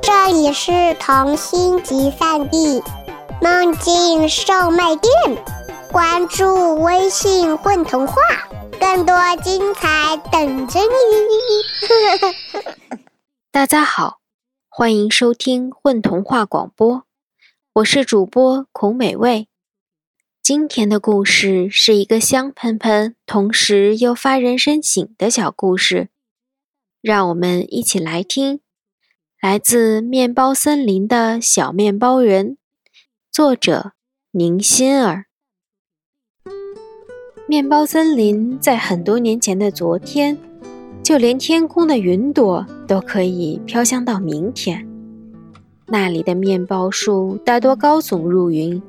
这里是童心集散地，梦境售卖店。关注微信“混童话”，更多精彩等着你。大家好，欢迎收听“混童话”广播，我是主播孔美味。今天的故事是一个香喷喷，同时又发人深省的小故事，让我们一起来听。来自面包森林的小面包人，作者宁心儿。面包森林在很多年前的昨天，就连天空的云朵都可以飘香到明天。那里的面包树大多高耸入云，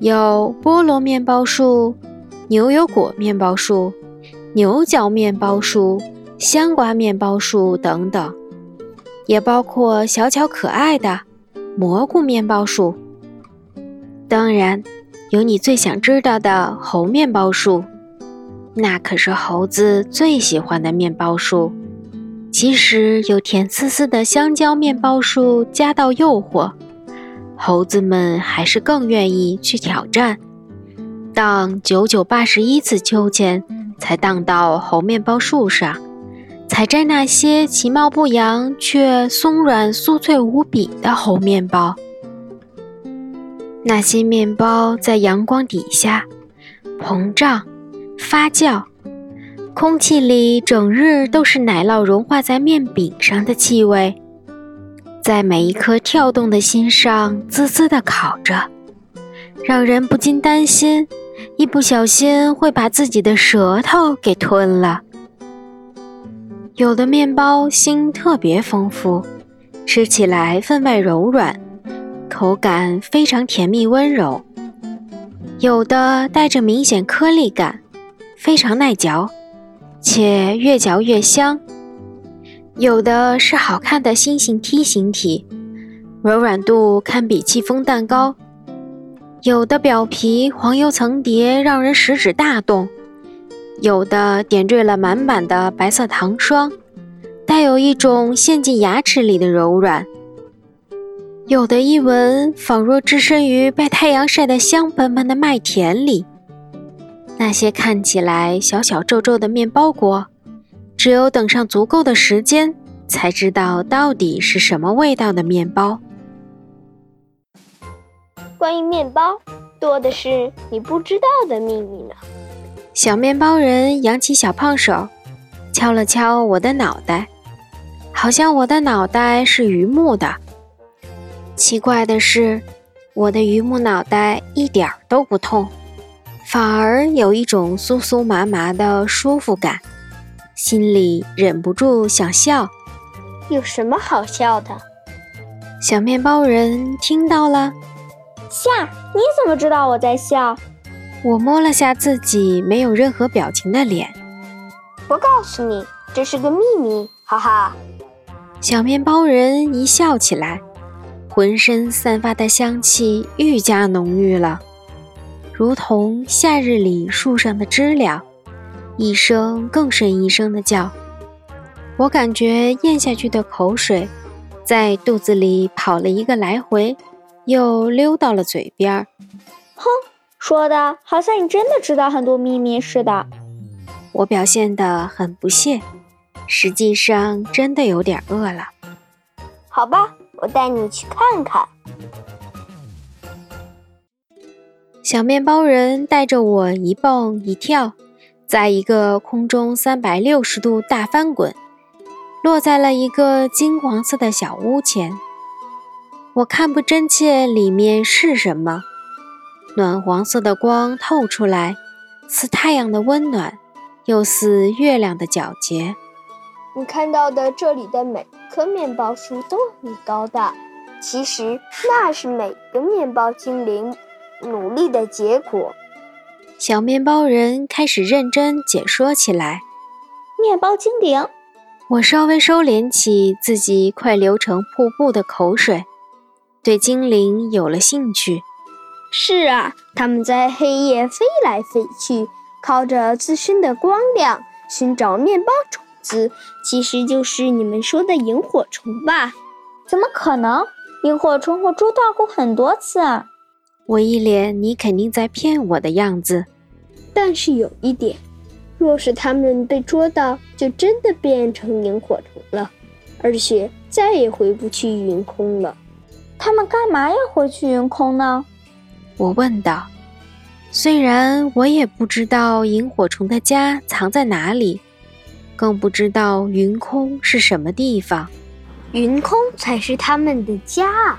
有菠萝面包树、牛油果面包树、牛角面包树、香瓜面包树等等。也包括小巧可爱的蘑菇面包树，当然有你最想知道的猴面包树，那可是猴子最喜欢的面包树。即使有甜丝丝的香蕉面包树加到诱惑，猴子们还是更愿意去挑战，荡九九八十一次秋千才荡到猴面包树上。采摘那些其貌不扬却松软酥脆无比的猴面包，那些面包在阳光底下膨胀、发酵，空气里整日都是奶酪融化在面饼上的气味，在每一颗跳动的心上滋滋地烤着，让人不禁担心，一不小心会把自己的舌头给吞了。有的面包芯特别丰富，吃起来分外柔软，口感非常甜蜜温柔；有的带着明显颗粒感，非常耐嚼，且越嚼越香；有的是好看的心形梯形体，柔软度堪比戚风蛋糕；有的表皮黄油层叠，让人食指大动。有的点缀了满满的白色糖霜，带有一种陷进牙齿里的柔软；有的一闻仿若置身于被太阳晒得香喷喷的麦田里。那些看起来小小皱皱的面包果，只有等上足够的时间，才知道到底是什么味道的面包。关于面包，多的是你不知道的秘密呢。小面包人扬起小胖手，敲了敲我的脑袋，好像我的脑袋是榆木的。奇怪的是，我的榆木脑袋一点儿都不痛，反而有一种酥酥麻麻的舒服感，心里忍不住想笑。有什么好笑的？小面包人听到了，笑？你怎么知道我在笑？我摸了下自己没有任何表情的脸。我告诉你，这是个秘密，哈哈。小面包人一笑起来，浑身散发的香气愈加浓郁了，如同夏日里树上的知了，一声更胜一声的叫。我感觉咽下去的口水在肚子里跑了一个来回，又溜到了嘴边儿。哼。说的好像你真的知道很多秘密似的。我表现得很不屑，实际上真的有点饿了。好吧，我带你去看看。小面包人带着我一蹦一跳，在一个空中三百六十度大翻滚，落在了一个金黄色的小屋前。我看不真切里面是什么。暖黄色的光透出来，似太阳的温暖，又似月亮的皎洁。你看到的这里的每棵面包树都很高大，其实那是每个面包精灵努力的结果。小面包人开始认真解说起来。面包精灵，我稍微收敛起自己快流成瀑布的口水，对精灵有了兴趣。是啊，它们在黑夜飞来飞去，靠着自身的光亮寻找面包种子，其实就是你们说的萤火虫吧？怎么可能？萤火虫我捉到过很多次啊！我一脸你肯定在骗我的样子。但是有一点，若是它们被捉到，就真的变成萤火虫了，而且再也回不去云空了。他们干嘛要回去云空呢？我问道。虽然我也不知道萤火虫的家藏在哪里，更不知道云空是什么地方。云空才是他们的家。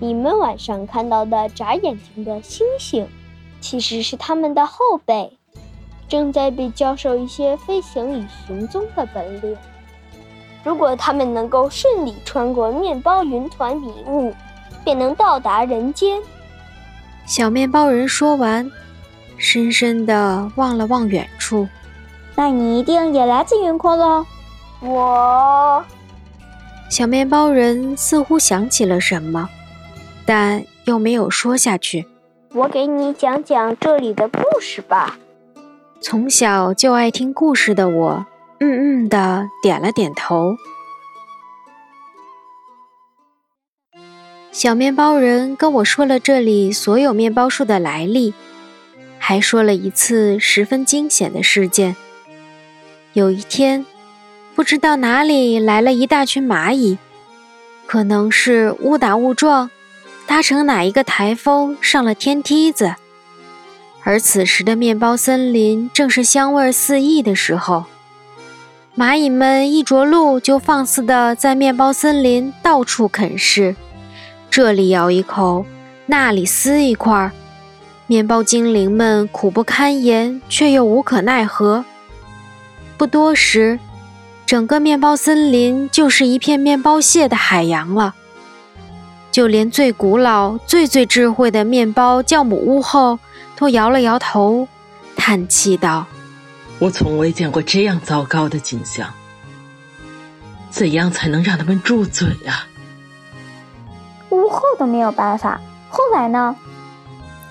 你们晚上看到的眨眼睛的星星，其实是他们的后辈，正在被教授一些飞行与行踪的本领。如果他们能够顺利穿过面包云团迷雾，便能到达人间。小面包人说完，深深地望了望远处。那你一定也来自云空喽？我。小面包人似乎想起了什么，但又没有说下去。我给你讲讲这里的故事吧。从小就爱听故事的我，嗯嗯的点了点头。小面包人跟我说了这里所有面包树的来历，还说了一次十分惊险的事件。有一天。不知道哪里来了一大群蚂蚁，可能是误打误撞，搭乘哪一个台风上了天梯子。而此时的面包森林正是香味四溢的时候，蚂蚁们一着陆就放肆地在面包森林到处啃食，这里咬一口，那里撕一块。面包精灵们苦不堪言，却又无可奈何。不多时。整个面包森林就是一片面包屑的海洋了。就连最古老、最最智慧的面包酵母屋后都摇了摇头，叹气道：“我从未见过这样糟糕的景象。怎样才能让他们住嘴啊？”屋后都没有办法。后来呢？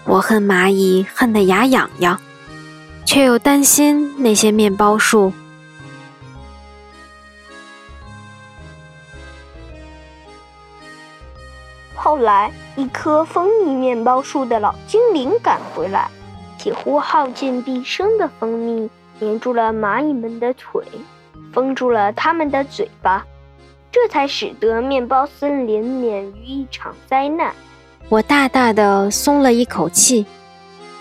我恨蚂蚁，恨得牙痒痒，却又担心那些面包树。后来，一棵蜂蜜面包树的老精灵赶回来，几乎耗尽毕生的蜂蜜粘住了蚂蚁们的腿，封住了它们的嘴巴，这才使得面包森林免于一场灾难。我大大的松了一口气，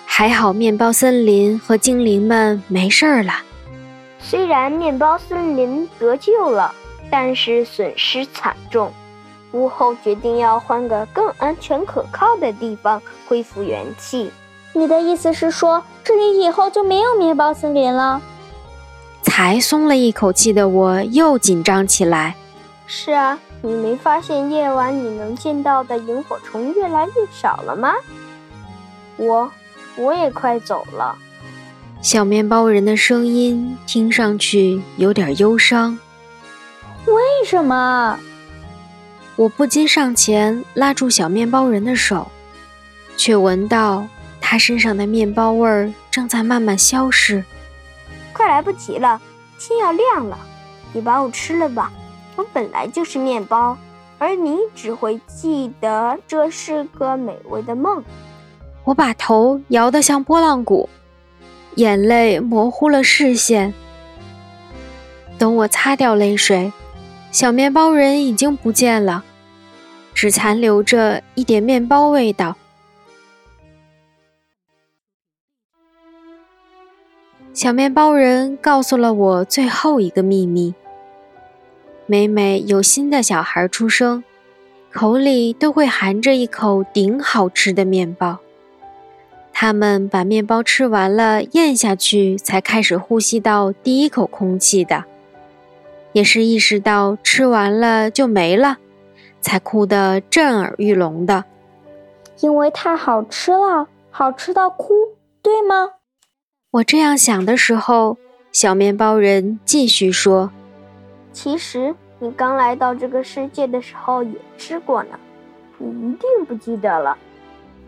还好面包森林和精灵们没事儿了。虽然面包森林得救了，但是损失惨重。屋后决定要换个更安全可靠的地方恢复元气。你的意思是说，这里以后就没有面包森林了？才松了一口气的我又紧张起来。是啊，你没发现夜晚你能见到的萤火虫越来越少了吗？我，我也快走了。小面包人的声音听上去有点忧伤。为什么？我不禁上前拉住小面包人的手，却闻到他身上的面包味儿正在慢慢消失。快来不及了，天要亮了，你把我吃了吧！本来就是面包，而你只会记得这是个美味的梦。我把头摇得像拨浪鼓，眼泪模糊了视线。等我擦掉泪水。小面包人已经不见了，只残留着一点面包味道。小面包人告诉了我最后一个秘密：每每有新的小孩出生，口里都会含着一口顶好吃的面包。他们把面包吃完了，咽下去，才开始呼吸到第一口空气的。也是意识到吃完了就没了，才哭得震耳欲聋的。因为太好吃了，好吃到哭，对吗？我这样想的时候，小面包人继续说：“其实你刚来到这个世界的时候也吃过呢，你一定不记得了。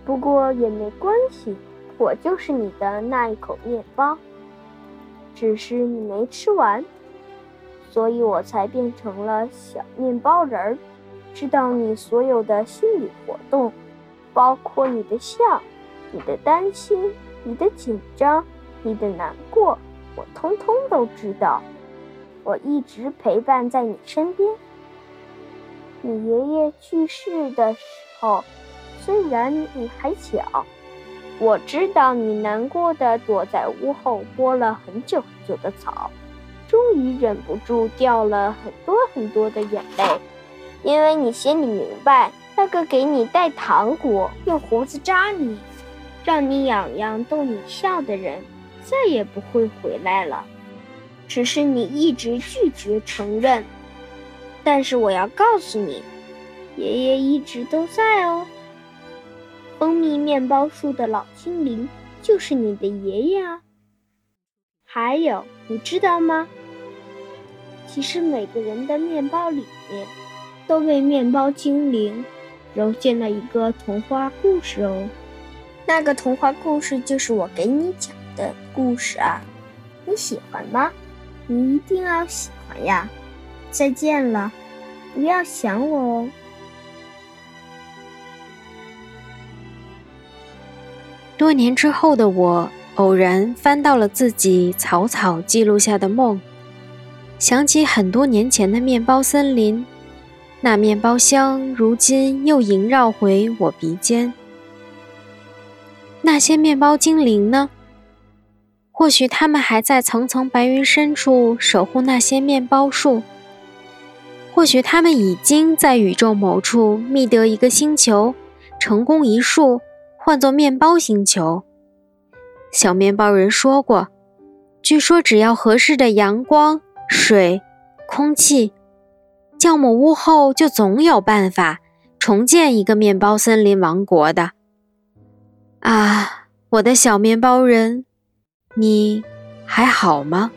不过也没关系，我就是你的那一口面包，只是你没吃完。”所以我才变成了小面包人儿，知道你所有的心理活动，包括你的笑、你的担心、你的紧张、你的难过，我通通都知道。我一直陪伴在你身边。你爷爷去世的时候，虽然你还小，我知道你难过的躲在屋后拨了很久很久的草，终于忍不住掉了很多很多的眼泪，因为你心里明白，那个给你带糖果、用胡子扎你、让你痒痒、逗你笑的人，再也不会回来了。只是你一直拒绝承认，但是我要告诉你，爷爷一直都在哦。蜂蜜面包树的老精灵就是你的爷爷啊。还有，你知道吗？其实每个人的面包里面，都被面包精灵揉进了一个童话故事哦。那个童话故事就是我给你讲的故事啊，你喜欢吗？你一定要喜欢呀！再见了，不要想我哦。多年之后的我，偶然翻到了自己草草记录下的梦，想起很多年前的面包森林，那面包香如今又萦绕回我鼻尖。那些面包精灵呢？或许他们还在层层白云深处守护那些面包树，或许他们已经在宇宙某处觅得一个星球，成功一树，唤作面包星球。小面包人说过，据说只要合适的阳光、水、空气，酵母屋后就总有办法重建一个面包森林王国的。啊，我的小面包人！你还好吗？